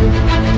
Thank you.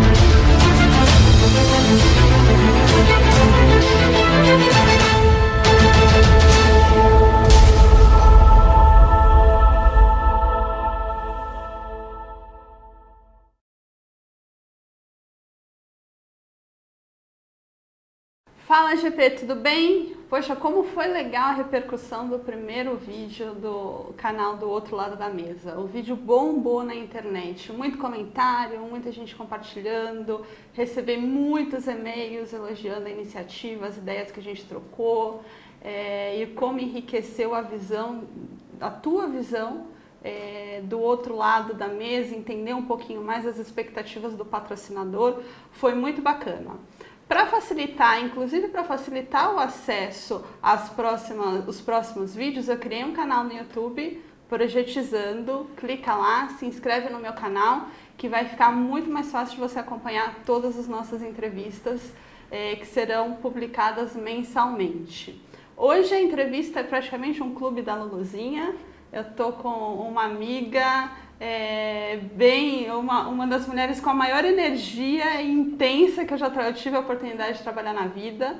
Fala GP, tudo bem? Poxa, como foi legal a repercussão do primeiro vídeo do canal do outro lado da mesa. O vídeo bombou na internet, muito comentário, muita gente compartilhando, recebi muitos e-mails elogiando a iniciativa, as ideias que a gente trocou é, e como enriqueceu a visão, a tua visão é, do outro lado da mesa, entender um pouquinho mais as expectativas do patrocinador, foi muito bacana. Para facilitar, inclusive para facilitar o acesso às próximas, os próximos vídeos, eu criei um canal no YouTube, Projetizando. Clica lá, se inscreve no meu canal, que vai ficar muito mais fácil de você acompanhar todas as nossas entrevistas eh, que serão publicadas mensalmente. Hoje a entrevista é praticamente um clube da Luluzinha. Eu tô com uma amiga é, bem, uma, uma das mulheres com a maior energia intensa que eu já eu tive a oportunidade de trabalhar na vida.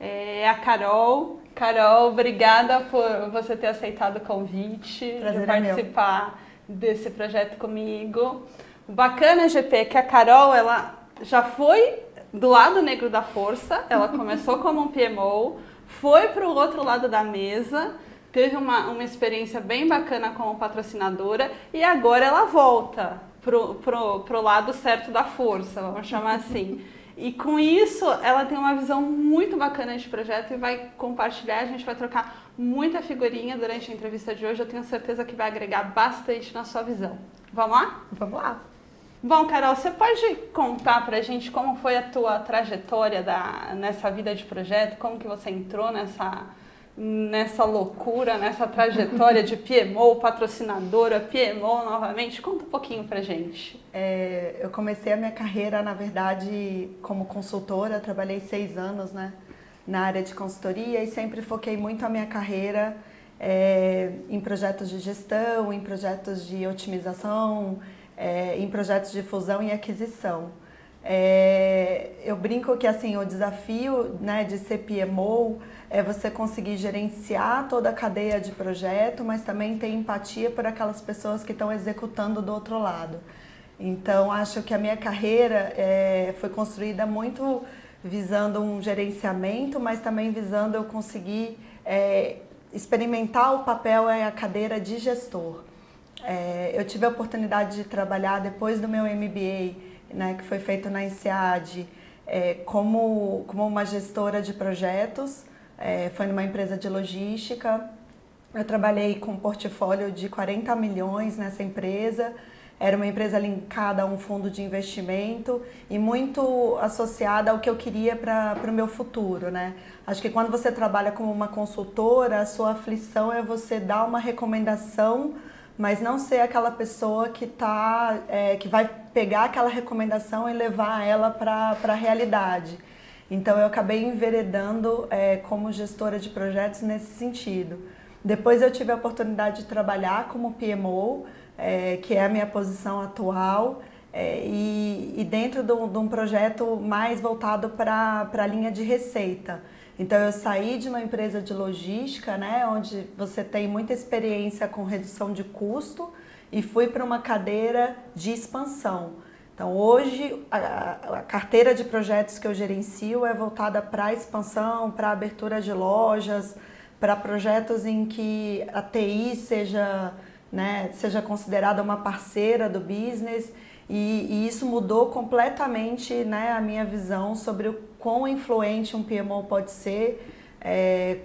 É a Carol. Carol, obrigada por você ter aceitado o convite Prazer de participar é desse projeto comigo. O bacana, GP, é que a Carol, ela já foi do lado negro da força, ela começou como um PMO, foi para o outro lado da mesa, teve uma, uma experiência bem bacana como patrocinadora e agora ela volta pro, pro, pro lado certo da força, vamos chamar assim. E com isso, ela tem uma visão muito bacana de projeto e vai compartilhar. A gente vai trocar muita figurinha durante a entrevista de hoje. Eu tenho certeza que vai agregar bastante na sua visão. Vamos lá? Vamos lá. Bom, Carol, você pode contar pra gente como foi a tua trajetória da, nessa vida de projeto? Como que você entrou nessa nessa loucura, nessa trajetória de PMO, patrocinadora, PMO novamente? Conta um pouquinho pra gente. É, eu comecei a minha carreira, na verdade, como consultora, trabalhei seis anos né, na área de consultoria e sempre foquei muito a minha carreira é, em projetos de gestão, em projetos de otimização, é, em projetos de fusão e aquisição. É, eu brinco que assim o desafio né, de ser PMO é você conseguir gerenciar toda a cadeia de projeto, mas também ter empatia por aquelas pessoas que estão executando do outro lado. Então acho que a minha carreira é, foi construída muito visando um gerenciamento, mas também visando eu conseguir é, experimentar o papel e a cadeira de gestor. É, eu tive a oportunidade de trabalhar depois do meu MBA né, que foi feito na INSEAD, é, como, como uma gestora de projetos, é, foi numa empresa de logística. Eu trabalhei com um portfólio de 40 milhões nessa empresa. Era uma empresa linkada a um fundo de investimento e muito associada ao que eu queria para o meu futuro, né? Acho que quando você trabalha como uma consultora, a sua aflição é você dar uma recomendação mas não ser aquela pessoa que tá, é, que vai pegar aquela recomendação e levar ela para a realidade. Então eu acabei enveredando é, como gestora de projetos nesse sentido. Depois eu tive a oportunidade de trabalhar como PMO, é, que é a minha posição atual, é, e, e, dentro de um projeto mais voltado para a linha de receita. Então eu saí de uma empresa de logística, né, onde você tem muita experiência com redução de custo e fui para uma cadeira de expansão. Então hoje a, a, carteira de projetos que eu gerencio é voltada para expansão, para abertura de lojas, para projetos em que a TI seja, né, seja considerada uma parceira do business. E, e, isso mudou completamente né, a minha visão sobre o quão influente um PMO pode ser, é,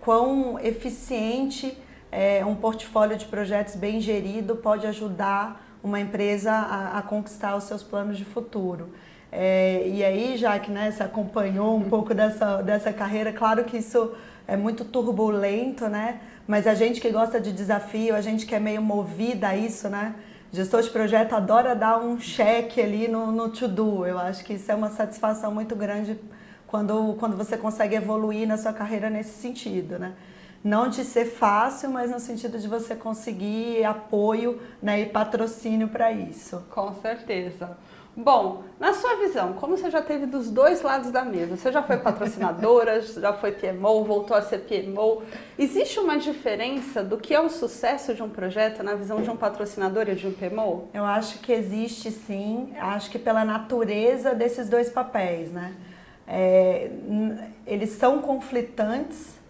quão eficiente é, um portfólio de projetos bem gerido pode ajudar uma empresa a, a conquistar os seus planos de futuro. É, e aí, já que né, você acompanhou um pouco dessa, dessa carreira, claro que isso é muito turbulento, né? Mas a gente que gosta de desafio, a gente que é meio movida a isso, né? gestor de projeto adora dar um cheque ali no, no to-do. Eu acho que isso é uma satisfação muito grande quando, quando você consegue evoluir na sua carreira nesse sentido, né? Não de ser fácil, mas no sentido de você conseguir apoio né, e patrocínio para isso. Com certeza. Bom, na sua visão, como você já teve dos dois lados da mesa, você já foi patrocinadora, já foi PMO, voltou a ser PMO, existe uma diferença do que é o sucesso de um projeto na visão de um patrocinador e de um PMO? Eu acho que existe sim, acho que pela natureza desses dois papéis, né? É, eles são conflitantes,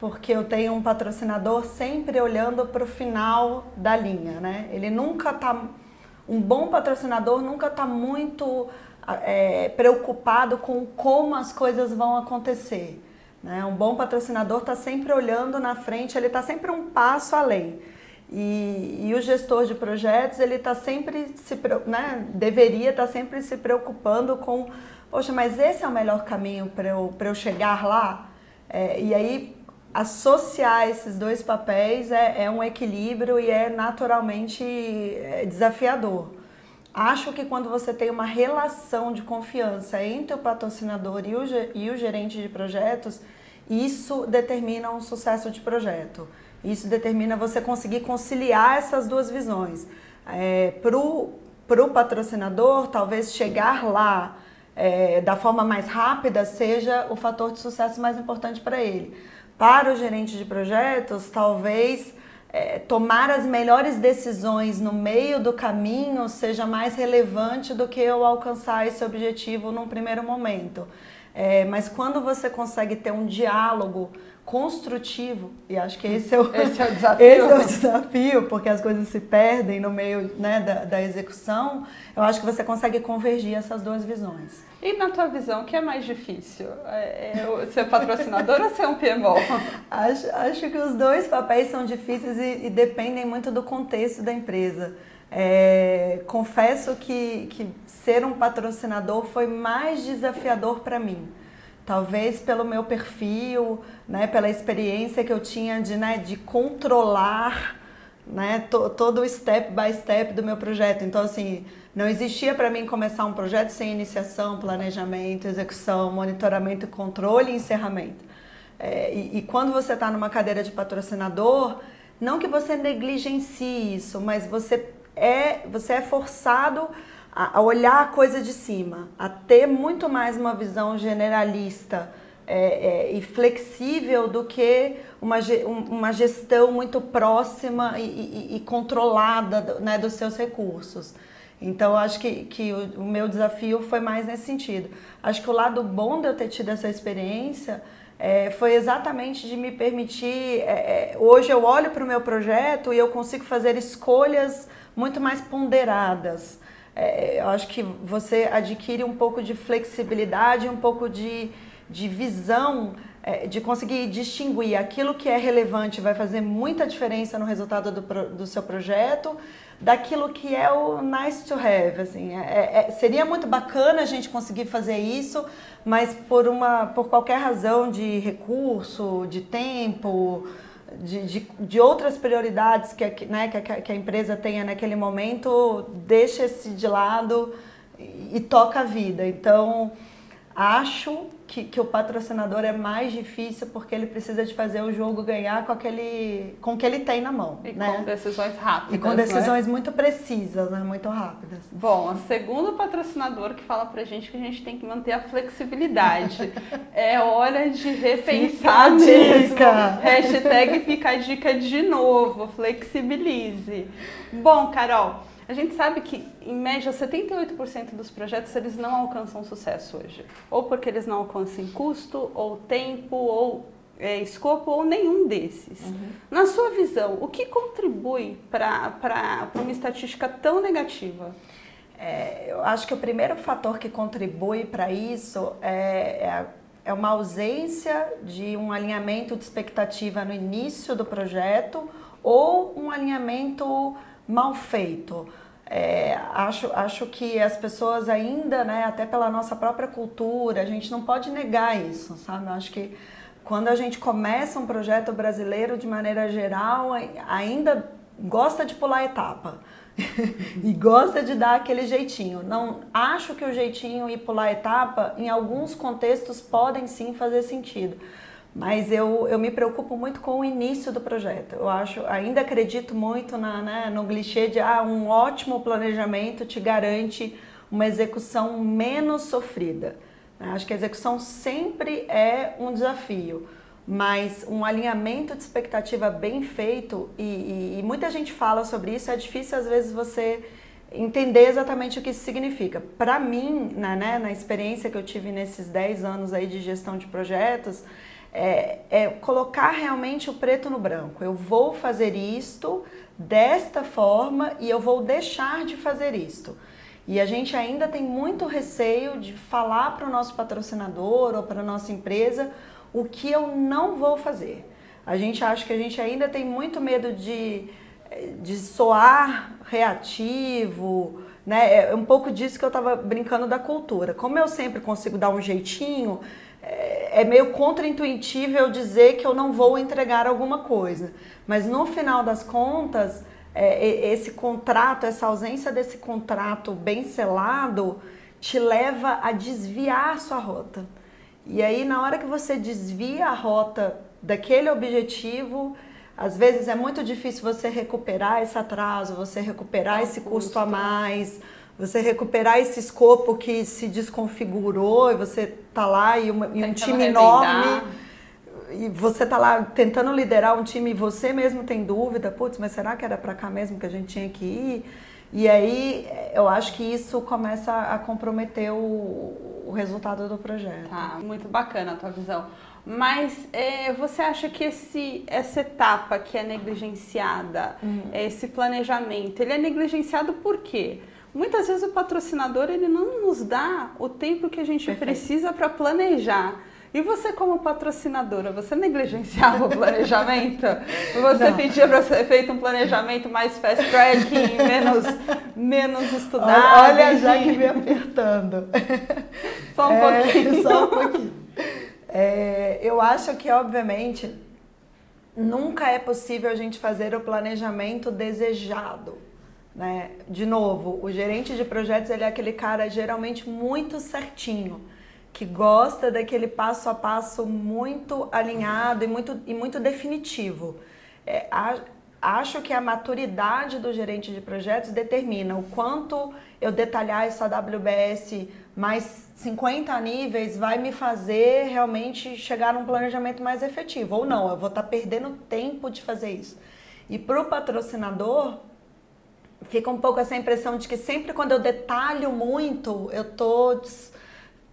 porque eu tenho um patrocinador sempre olhando para o final da linha, né? Ele nunca está um bom patrocinador nunca está muito é, preocupado com como as coisas vão acontecer. Né? Um bom patrocinador está sempre olhando na frente, ele está sempre um passo além. E, e, o gestor de projetos, ele está sempre se, né, deveria estar tá sempre se preocupando com, poxa, mas esse é o melhor caminho para eu, eu chegar lá? É, e aí associar esses dois papéis é, é um equilíbrio e é naturalmente é, desafiador. Acho que quando você tem uma relação de confiança entre o patrocinador e o, e o gerente de projetos, isso determina um sucesso de projeto. Isso determina você conseguir conciliar essas duas visões. É, Para o patrocinador, talvez chegar lá é, da forma mais rápida seja o fator de sucesso mais importante para ele para o gerente de projetos, talvez é, tomar as melhores decisões no meio do caminho seja mais relevante do que eu alcançar esse objetivo num primeiro momento. É, mas quando você consegue ter um diálogo construtivo, e acho que esse é o, esse é o, desafio. esse é o desafio, porque as coisas se perdem no meio né, da, da execução, eu acho que você consegue convergir essas duas visões. E na tua visão, o que é mais difícil? É, é ser patrocinador ou ser um PMO? Acho, acho que os dois papéis são difíceis e, e dependem muito do contexto da empresa. É, confesso que, que ser um patrocinador foi mais desafiador para mim. Talvez pelo meu perfil, né, pela experiência que eu tinha de, né, de controlar né, todo o step by step do meu projeto. Então, assim, não existia para mim começar um projeto sem iniciação, planejamento, execução, monitoramento, controle e encerramento. É, e, e, quando você está numa cadeira de patrocinador, não que você negligencie isso, mas você é, você é forçado a, olhar a coisa de cima, a ter muito mais uma visão generalista é, é, e flexível do que uma, uma gestão muito próxima e, e, e controlada né, dos seus recursos. Então, acho que, que o, o, meu desafio foi mais nesse sentido. Acho que o lado bom de eu ter tido essa experiência é, foi exatamente de me permitir. É, é hoje eu olho para o meu projeto e eu consigo fazer escolhas muito mais ponderadas. É, eu acho que você adquire um pouco de flexibilidade, um pouco de, de visão é, de conseguir distinguir aquilo que é relevante vai fazer muita diferença no resultado do, do seu projeto daquilo que é o nice to have, assim, é, é, seria muito bacana a gente conseguir fazer isso, mas por uma, por qualquer razão de recurso, de tempo, de, de, de outras prioridades que, né, que, a, que a empresa tenha naquele momento, deixa esse de lado e, e toca a vida. Então, acho que, que, o patrocinador é mais difícil porque ele precisa de fazer o jogo ganhar com aquele com o que ele tem na mão. E né? com decisões rápidas. E com decisões é? muito precisas, né? muito rápidas. Bom, o segundo patrocinador que fala pra gente que a gente tem que manter a flexibilidade. é hora de repensar mesmo. Hashtag fica a dica de novo, flexibilize. Bom, Carol. A gente sabe que, em média, 78% dos projetos eles não alcançam sucesso hoje. Ou porque eles não alcançam custo, ou tempo, ou é, escopo, ou nenhum desses. Uhum. Na sua visão, o que contribui para uma estatística tão negativa? É, eu acho que o primeiro fator que contribui para isso é, é, é uma ausência de um alinhamento de expectativa no início do projeto ou um alinhamento mal feito. É, acho, acho que as pessoas ainda, né, até pela nossa própria cultura, a gente não pode negar isso, sabe? Eu acho que quando a gente começa um projeto brasileiro de maneira geral, ainda gosta de pular etapa e gosta de dar aquele jeitinho. Não acho que o jeitinho e pular etapa, em alguns contextos, podem sim fazer sentido. Mas eu, eu me preocupo muito com o início do projeto. Eu acho, ainda acredito muito na, né, no clichê de ah, um ótimo planejamento te garante uma execução menos sofrida. Acho que a execução sempre é um desafio, mas um alinhamento de expectativa bem feito, e, e, e muita gente fala sobre isso, é difícil às vezes você entender exatamente o que isso significa. Para mim, na, né, na experiência que eu tive nesses 10 anos aí de gestão de projetos, é, é, colocar realmente o preto no branco. Eu vou fazer isto desta forma e eu vou deixar de fazer isto. E a gente ainda tem muito receio de falar para o nosso patrocinador ou para a nossa empresa o que eu não vou fazer. A gente acha que a gente ainda tem muito medo de, de soar reativo, né? É um pouco disso que eu estava brincando da cultura. Como eu sempre consigo dar um jeitinho, é, é meio contraintuitivo eu dizer que eu não vou entregar alguma coisa. Mas no final das contas, é, esse contrato, essa ausência desse contrato bem selado, te leva a desviar a sua rota. E aí, na hora que você desvia a rota daquele objetivo, às vezes é muito difícil você recuperar esse atraso, você recuperar esse custo a mais, você recuperar esse escopo que se desconfigurou e você tá lá e, uma, e um time enorme e você tá lá tentando liderar um time e você mesmo tem dúvida, putz, mas será que era para cá mesmo que a gente tinha que ir? E aí eu acho que isso começa a comprometer o, o resultado do projeto. Tá, muito bacana a tua visão. Mas é, você acha que esse, essa etapa que é negligenciada, uhum. esse planejamento, ele é negligenciado por quê? Muitas vezes o patrocinador ele não nos dá o tempo que a gente Perfeito. precisa para planejar. E você, como patrocinadora, você negligenciava o planejamento? Você Não. pedia para ser feito um planejamento mais fast tracking, menos, menos estudado? Olha, já que me apertando. Só um é, pouquinho. Só um pouquinho. É, eu acho que, obviamente, nunca é possível a gente fazer o planejamento desejado. Né? De novo, o gerente de projetos ele é aquele cara geralmente muito certinho que gosta daquele passo a passo muito alinhado e muito, e muito definitivo. É, a, acho que a maturidade do gerente de projetos determina o quanto eu detalhar essa WBS mais 50 níveis vai me fazer realmente chegar num planejamento mais efetivo. Ou não, eu vou estar tá perdendo tempo de fazer isso. E para o patrocinador, fica um pouco essa impressão de que sempre quando eu detalho muito, eu estou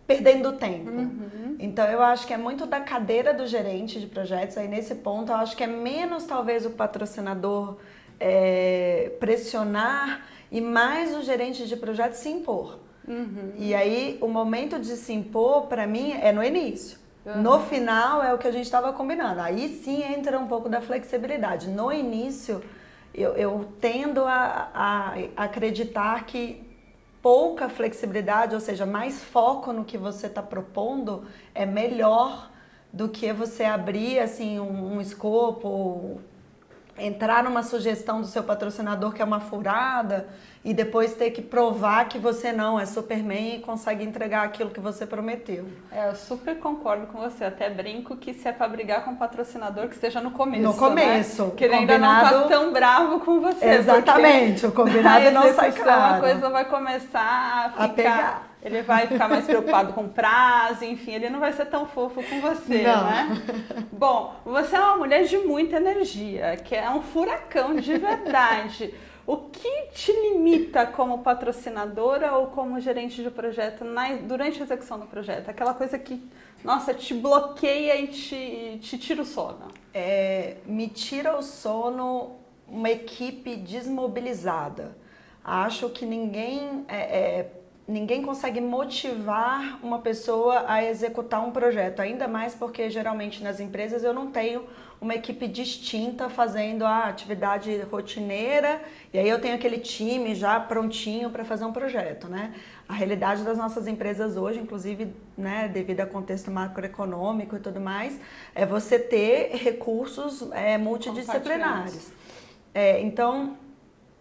perdendo tempo. Uhum. Então eu acho que é muito da cadeira do gerente de projetos. Aí nesse ponto eu acho que é menos talvez o patrocinador é, pressionar e mais o gerente de projetos se impor. Uhum. E aí o momento de se impor para mim é no início. Uhum. No final é o que a gente estava combinando. Aí sim entra um pouco da flexibilidade. No início eu, eu tendo a, a acreditar que pouca flexibilidade, ou seja, mais foco no que você está propondo, é melhor do que você abrir assim um, um escopo, entrar numa sugestão do seu patrocinador que é uma furada e depois ter que provar que você não é Superman e consegue entregar aquilo que você prometeu. É, eu super concordo com você. Até brinco que se é para brigar com o patrocinador, que esteja no começo. No começo. Né? Que ele ainda não tá tão bravo com você. Exatamente, o combinado não sai claro. A coisa vai começar a ficar. A pegar. Ele vai ficar mais preocupado com prazo, enfim, ele não vai ser tão fofo com você, não. né? Bom, você é uma mulher de muita energia, que é um furacão de verdade. O que te limita como patrocinadora ou como gerente de projeto na, durante a execução do projeto? Aquela coisa que, nossa, te bloqueia e te, te tira o sono. É, me tira o sono uma equipe desmobilizada. Acho que ninguém é, é, ninguém consegue motivar uma pessoa a executar um projeto, ainda mais porque geralmente nas empresas eu não tenho uma equipe distinta fazendo a atividade rotineira e aí eu tenho aquele time já prontinho para fazer um projeto, né? A realidade das nossas empresas hoje, inclusive, né, devido ao contexto macroeconômico e tudo mais, é você ter recursos é, multidisciplinares. É, então,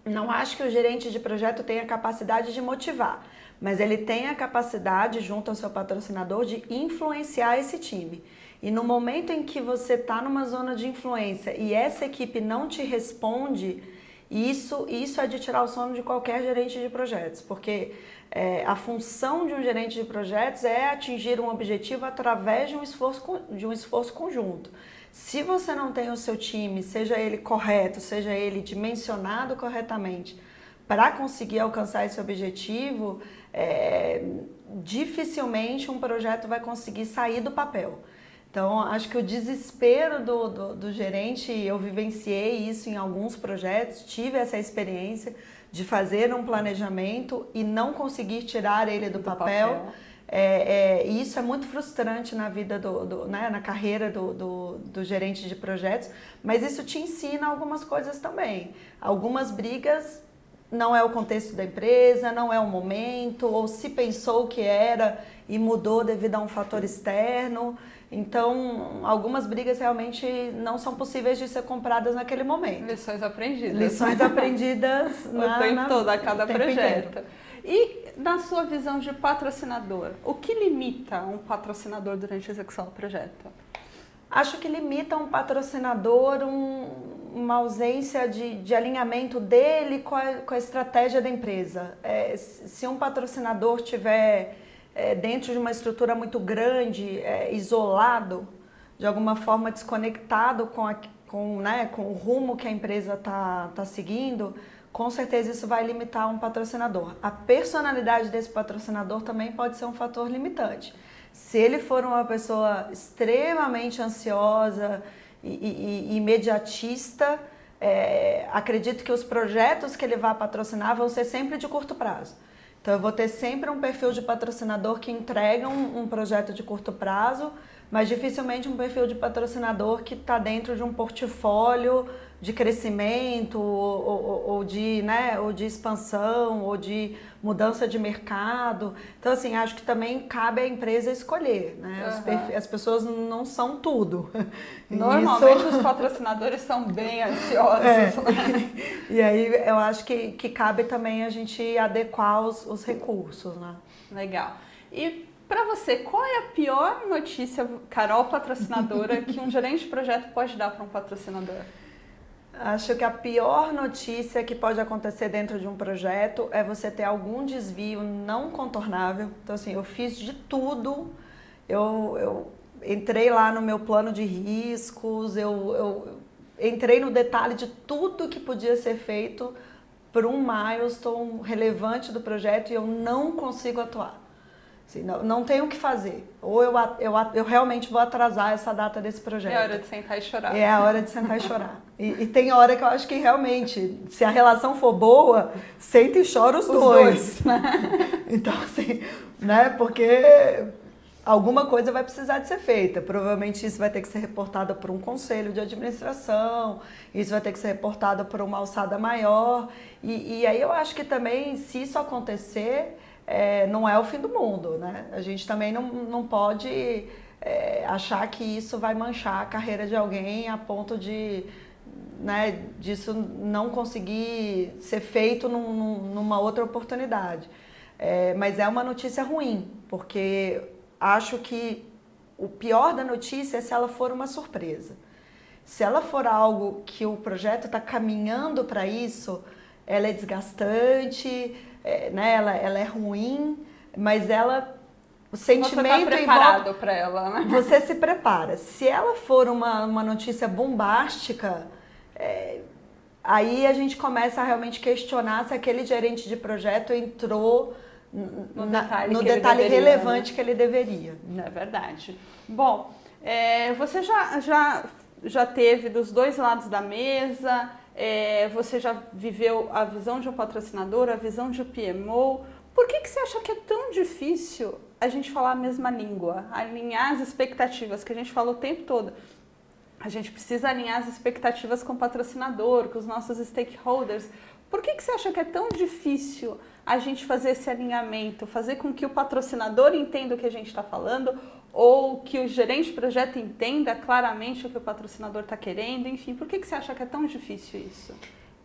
não acho que o gerente de projeto tenha capacidade de motivar mas ele tem a capacidade, junto ao seu patrocinador, de influenciar esse time. E no momento em que você está numa zona de influência e essa equipe não te responde, isso, isso é de tirar o sono de qualquer gerente de projetos, porque é, a função de um gerente de projetos é atingir um objetivo através de um esforço, de um esforço conjunto. Se você não tem o seu time, seja ele correto, seja ele dimensionado corretamente, para conseguir alcançar esse objetivo, é, dificilmente um projeto vai conseguir sair do papel. Então, acho que o desespero do, do, do, gerente, eu vivenciei isso em alguns projetos, tive essa experiência de fazer um planejamento e não conseguir tirar ele do, do papel. papel. É, é, isso é muito frustrante na vida do, do né, na carreira do, do, do, gerente de projetos, mas isso te ensina algumas coisas também. Algumas brigas não é o contexto da empresa, não é o momento, ou se pensou que era e mudou devido a um fator externo. Então, algumas brigas realmente não são possíveis de ser compradas naquele momento. Lições aprendidas. Lições aprendidas o tempo na, todo, a cada projeto. Inteiro. E na sua visão de patrocinador, o que limita um patrocinador durante a execução do projeto? Acho que limita um patrocinador um, uma ausência de, de alinhamento dele com a, com a estratégia da empresa. É, se um patrocinador tiver é, dentro de uma estrutura muito grande, é, isolado, de alguma forma desconectado com, a, com, né, com o rumo que a empresa está tá seguindo, com certeza isso vai limitar um patrocinador. A personalidade desse patrocinador também pode ser um fator limitante. Se ele for uma pessoa extremamente ansiosa e, e, imediatista, é, acredito que os projetos que ele vai patrocinar vão ser sempre de curto prazo. Então, eu vou ter sempre um perfil de patrocinador que entrega um, um projeto de curto prazo, mas dificilmente um perfil de patrocinador que está dentro de um portfólio de crescimento ou, ou, ou, de, né, ou de expansão ou de mudança de mercado. Então, assim, acho que também cabe à empresa escolher. Né? Uhum. As pessoas não são tudo. Normalmente Isso... os patrocinadores são bem ansiosos. É. Né? E aí eu acho que, que cabe também a gente adequar os, os recursos. Né? Legal. E para você, qual é a pior notícia, Carol, patrocinadora, que um gerente de projeto pode dar para um patrocinador? Acho que a pior notícia que pode acontecer dentro de um projeto é você ter algum desvio não contornável. Então, assim, eu fiz de tudo, eu, eu entrei lá no meu plano de riscos, eu, eu entrei no detalhe de tudo que podia ser feito para um milestone relevante do projeto e eu não consigo atuar. Assim, não, não tenho o que fazer. Ou eu, eu, eu realmente vou atrasar essa data desse projeto. É a hora de sentar e chorar. É a hora de sentar e chorar. E, e, tem hora que eu acho que realmente, se a relação for boa, senta e chora os, os dois. dois. então, assim, né? Porque alguma coisa vai precisar de ser feita. Provavelmente isso vai ter que ser reportado por um conselho de administração, isso vai ter que ser reportado por uma alçada maior. E, e aí eu acho que também, se isso acontecer é, não é o fim do mundo, né? A gente também não, não pode é, achar que isso vai manchar a carreira de alguém a ponto de né, disso não conseguir ser feito num, numa outra oportunidade. É, mas é uma notícia ruim, porque acho que o pior da notícia é se ela for uma surpresa. Se ela for algo que o projeto está caminhando para isso, ela é desgastante, é, né, ela, ela é ruim, mas ela o sentimento você tá preparado para ela, né? Você se prepara. Se ela for uma, uma notícia bombástica, é, aí a gente começa a realmente questionar se aquele gerente de projeto entrou no na, detalhe, no que detalhe deveria, relevante né? que ele deveria. É verdade. Bom, é, você já, já, já teve dos dois lados da mesa, é, você já viveu a visão de um patrocinador, a visão de um PMO. Por que, que você acha que é tão difícil a gente falar a mesma língua, alinhar as expectativas que a gente fala o tempo todo? A gente precisa alinhar as expectativas com o patrocinador, com os nossos stakeholders. Por que, que você acha que é tão difícil a gente fazer esse alinhamento, fazer com que o patrocinador entenda o que a gente está falando ou que o gerente de projeto entenda claramente o que o patrocinador está querendo, enfim, por que, que você acha que é tão difícil isso?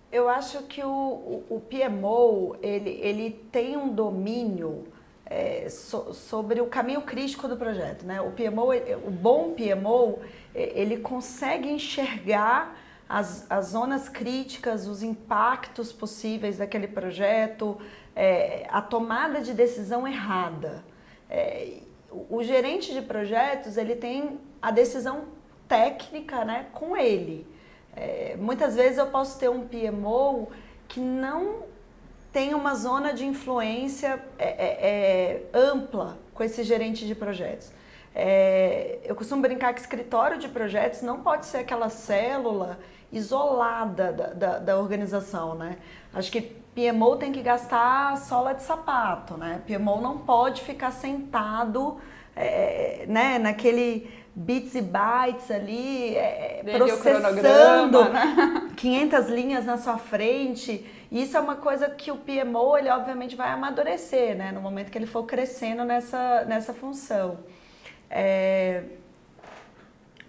Eu acho que o, o, PMO, ele, ele tem um domínio é, so, sobre o caminho crítico do projeto. Né? O PMO, o bom PMO, ele consegue enxergar as, as zonas críticas, os impactos possíveis daquele projeto, é, a tomada de decisão errada. É, o gerente de projetos ele tem a decisão técnica né, com ele. É, muitas vezes eu posso ter um PMO que não tem uma zona de influência é, é, é ampla com esse gerente de projetos. É, eu costumo brincar que escritório de projetos não pode ser aquela célula isolada da, da, da organização, né? Acho que PMO tem que gastar sola de sapato, né? PMO não pode ficar sentado, é, né, naquele bits e bytes ali, é, processando né? 500 linhas na sua frente. Isso é uma coisa que o PMO, ele obviamente vai amadurecer, né? No momento que ele for crescendo nessa, nessa função. É,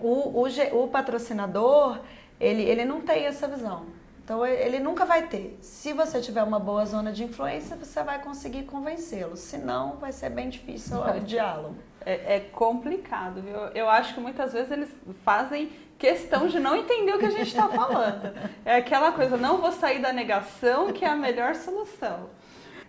o, o, o patrocinador, ele, ele não tem essa visão. Então ele nunca vai ter. Se você tiver uma boa zona de influência, você vai conseguir convencê-lo. Se não, vai ser bem difícil o diálogo. É, é, complicado, viu? Eu acho que muitas vezes eles fazem questão de não entender o que a gente está falando. É aquela coisa, não vou sair da negação, que é a melhor solução.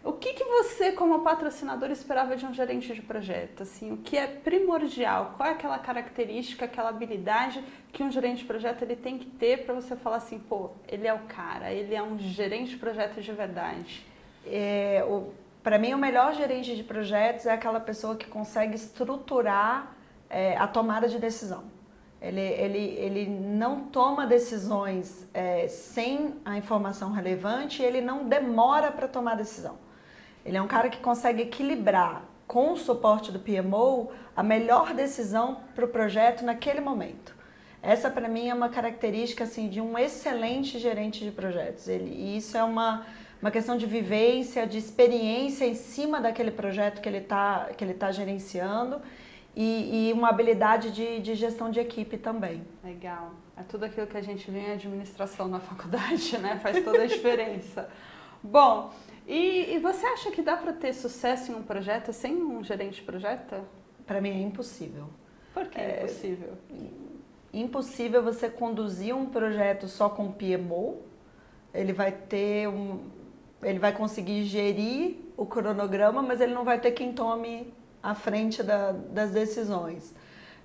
O que, que você, como patrocinador, esperava de um gerente de projeto? Assim, o que é primordial? Qual é aquela característica, aquela habilidade que um gerente de projeto ele tem que ter para você falar assim, pô, ele é o cara, ele é um gerente de projeto de verdade? É, para mim, o melhor gerente de projetos é aquela pessoa que consegue estruturar é, a tomada de decisão. Ele, ele, ele não toma decisões é, sem a informação relevante ele não demora para tomar decisão. Ele é um cara que consegue equilibrar com o suporte do PMO a melhor decisão para o projeto naquele momento. Essa para mim é uma característica assim de um excelente gerente de projetos. Ele, e isso é uma, uma questão de vivência, de experiência em cima daquele projeto que ele está que ele tá gerenciando e, e uma habilidade de, de, gestão de equipe também. Legal. É tudo aquilo que a gente vê em administração na faculdade, né? Faz toda a diferença. Bom, e, e você acha que dá para ter sucesso em um projeto sem um gerente de projeto? Para mim é impossível. Por que é impossível? Impossível você conduzir um projeto só com PMO. Ele vai ter um, ele vai conseguir gerir o cronograma, mas ele não vai ter quem tome a frente da, das decisões.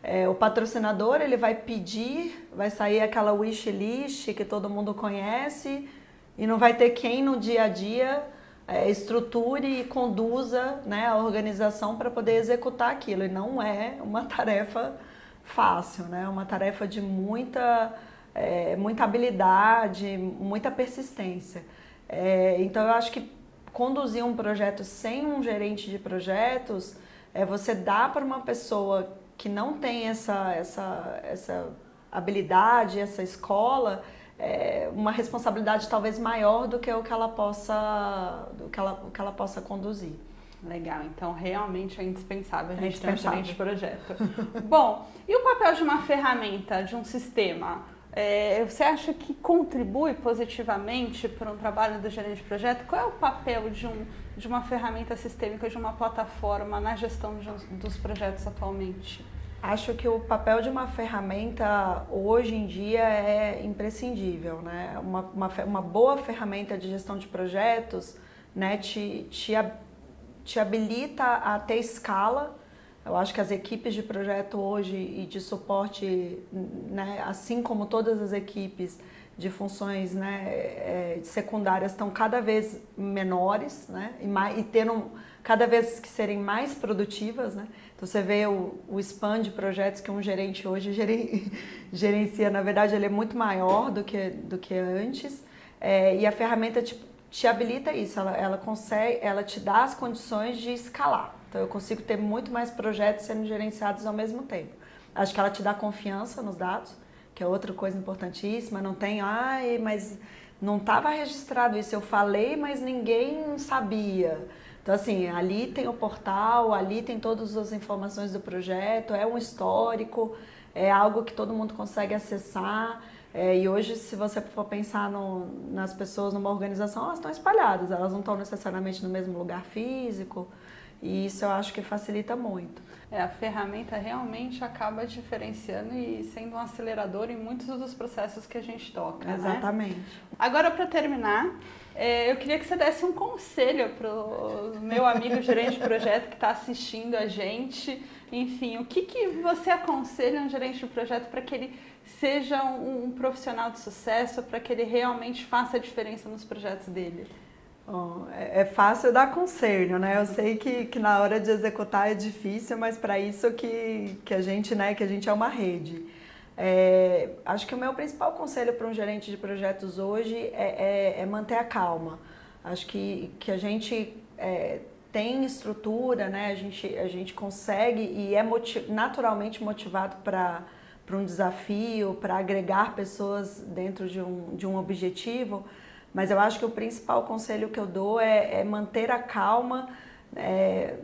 É, o patrocinador ele vai pedir, vai sair aquela wish list que todo mundo conhece e não vai ter quem no dia a dia é, estruture e conduza né, a organização para poder executar aquilo. E não é uma tarefa fácil, né? É uma tarefa de muita, é, muita habilidade, muita persistência. É, então eu acho que conduzir um projeto sem um gerente de projetos é você dar para uma pessoa que não tem essa, essa, essa habilidade, essa escola, é, uma responsabilidade talvez maior do que o que ela possa, do que ela, o que ela possa conduzir. Legal, então realmente é indispensável a gente ter um gerente de projeto. Bom, e o papel de uma ferramenta, de um sistema? É, você acha que contribui positivamente para um trabalho do gerente de projeto? Qual é o papel de, um, de uma ferramenta sistêmica, de uma plataforma na gestão dos projetos atualmente? Acho que o papel de uma ferramenta hoje em dia é imprescindível, né? Uma, uma, uma boa ferramenta de gestão de projetos né, te, te, te habilita a ter escala. Eu acho que as equipes de projeto hoje e de suporte, né, assim como todas as equipes de funções né, é, secundárias, estão cada vez menores né, e, mais, e tendo cada vez que serem mais produtivas. Né? Então você vê o, o spam de projetos que um gerente hoje gerencia, na verdade ele é muito maior do que, do que antes. É, e a ferramenta te, te habilita isso, ela, ela consegue, ela te dá as condições de escalar. Então eu consigo ter muito mais projetos sendo gerenciados ao mesmo tempo. Acho que ela te dá confiança nos dados, que é outra coisa importantíssima. Não tem, ai, mas não estava registrado isso, eu falei, mas ninguém sabia. Então, assim, ali tem o portal, ali tem todas as informações do projeto, é um histórico, é algo que todo mundo consegue acessar. É, e hoje, se você for pensar no, nas pessoas numa organização, elas estão espalhadas, elas não estão necessariamente no mesmo lugar físico. E isso eu acho que facilita muito. É, a ferramenta realmente acaba diferenciando e sendo um acelerador em muitos dos processos que a gente toca. Né? Exatamente. Né? Agora, para terminar, é, eu queria que você desse um conselho para o meu amigo gerente de projeto que está assistindo a gente. Enfim, o que, que você aconselha um gerente de projeto para que ele seja um, um profissional de sucesso, para que ele realmente faça a diferença nos projetos dele? Bom, é, é fácil dar conselho, né? Eu sei que, que na hora de executar é difícil, mas para isso que, que a gente, né, que a gente é uma rede. É, acho que o meu principal conselho para um gerente de projetos hoje é, é, é, manter a calma. Acho que, que a gente é, tem estrutura, né? A gente, a gente consegue e é motiv naturalmente motivado para um desafio, para agregar pessoas dentro de um, de um objetivo, mas eu acho que o principal conselho que eu dou é, é manter a calma é,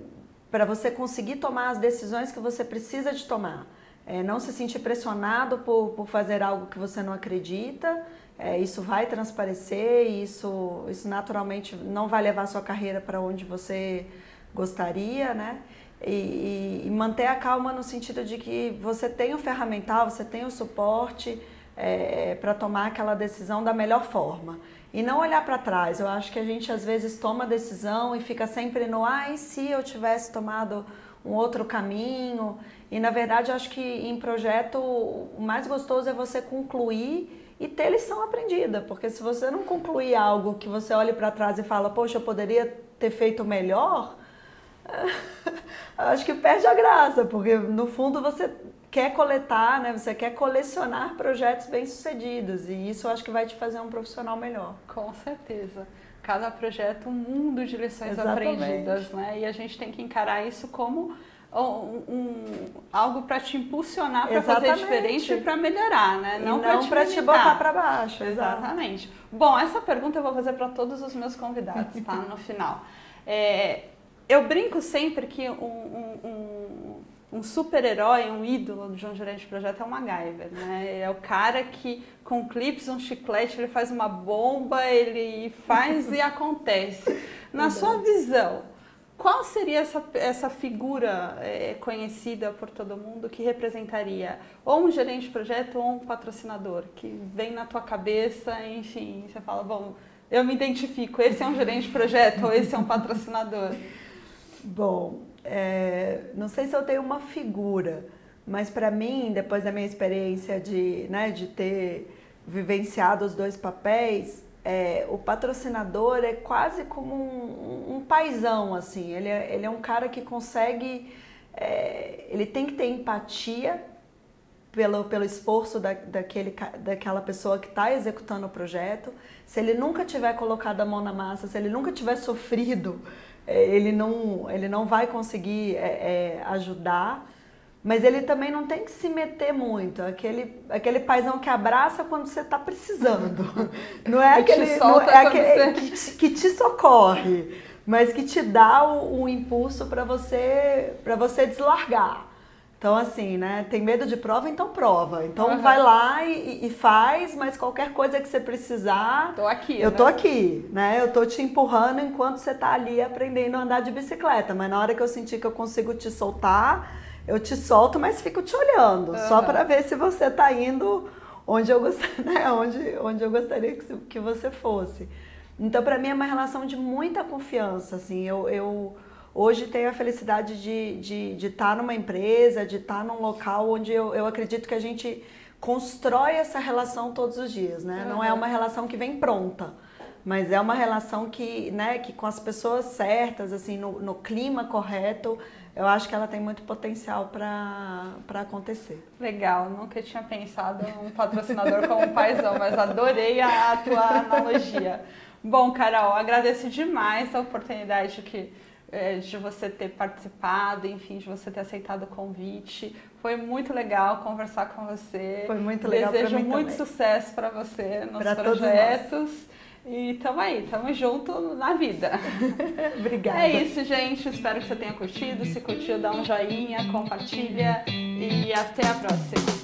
para você conseguir tomar as decisões que você precisa de tomar. É, não se sentir pressionado por, por fazer algo que você não acredita. É, isso vai transparecer, isso, isso naturalmente não vai levar a sua carreira para onde você gostaria, né? E, e, e, manter a calma no sentido de que você tem o ferramental, você tem o suporte é, para tomar aquela decisão da melhor forma e não olhar para trás. Eu acho que a gente às vezes toma decisão e fica sempre no e se eu tivesse tomado um outro caminho? E na verdade acho que em projeto o mais gostoso é você concluir e ter lição aprendida, porque se você não concluir algo que você olhe para trás e fala, poxa, eu poderia ter feito melhor, acho que perde a graça, porque no fundo você quer coletar, né? Você quer colecionar projetos bem-sucedidos e isso eu acho que vai te fazer um profissional melhor. Com certeza. Cada projeto um mundo de lições Exatamente. aprendidas, né? E a gente tem que encarar isso como um, um algo para te impulsionar para fazer diferente e para melhorar, né? Não, para te, te botar para baixo. Exatamente. Bom, essa pergunta eu vou fazer para todos os meus convidados, tá? No final. É, eu brinco sempre que um, um um super-herói, um ídolo de um gerente projeto é o MacGyver, né? É o cara que com clips, um chiclete, ele faz uma bomba, ele faz e acontece. Na sua visão, qual seria essa, essa figura é, conhecida por todo mundo que representaria ou um gerente de projeto ou um patrocinador que vem na tua cabeça, enfim, você fala, bom, eu me identifico, esse é um gerente de projeto ou esse é um patrocinador? Bom, é, não sei se eu tenho uma figura, mas para mim, depois da minha experiência de, né, de ter vivenciado os dois papéis, é, o patrocinador é quase como um, um paizão, assim. Ele é, ele é um cara que consegue, é, ele tem que ter empatia pelo, pelo esforço da, daquele, daquela pessoa que está executando o projeto. Se ele nunca tiver colocado a mão na massa, se ele nunca tiver sofrido ele não, ele não vai conseguir é, é, ajudar, mas ele também não tem que se meter muito. Aquele, aquele paizão que abraça quando você está precisando. Não é aquele, não é aquele você... que, te, que te socorre, mas que te dá o impulso para você, você deslargar. Então, assim, né? Tem medo de prova, então prova. Então uhum. vai lá e, e, faz, mas qualquer coisa que você precisar. Tô aqui. Eu né? tô aqui, né? Eu tô te empurrando enquanto você tá ali aprendendo a andar de bicicleta. Mas na hora que eu sentir que eu consigo te soltar, eu te solto, mas fico te olhando. Uhum. Só para ver se você tá indo onde eu, gost... né? onde, onde eu gostaria que, que você fosse. Então, para mim, é uma relação de muita confiança. Assim, eu, eu hoje tenho a felicidade de, de, de estar numa empresa, de estar num local onde eu, eu acredito que a gente constrói essa relação todos os dias, né? Uhum. Não é uma relação que vem pronta, mas é uma relação que, né, que com as pessoas certas, assim, no, no clima correto, eu acho que ela tem muito potencial para acontecer. Legal, nunca tinha pensado um patrocinador como um paizão, mas adorei a, a tua analogia. Bom, Carol, agradeço demais a oportunidade que é, de você ter participado, enfim, de você ter aceitado o convite. Foi muito legal conversar com você. Foi muito legal. Desejo muito também. sucesso para você nos pra projetos. E tamo aí, tamo junto na vida. Obrigada. É isso, gente. Espero que você tenha curtido. Se curtiu, dá um joinha, compartilha e até a próxima.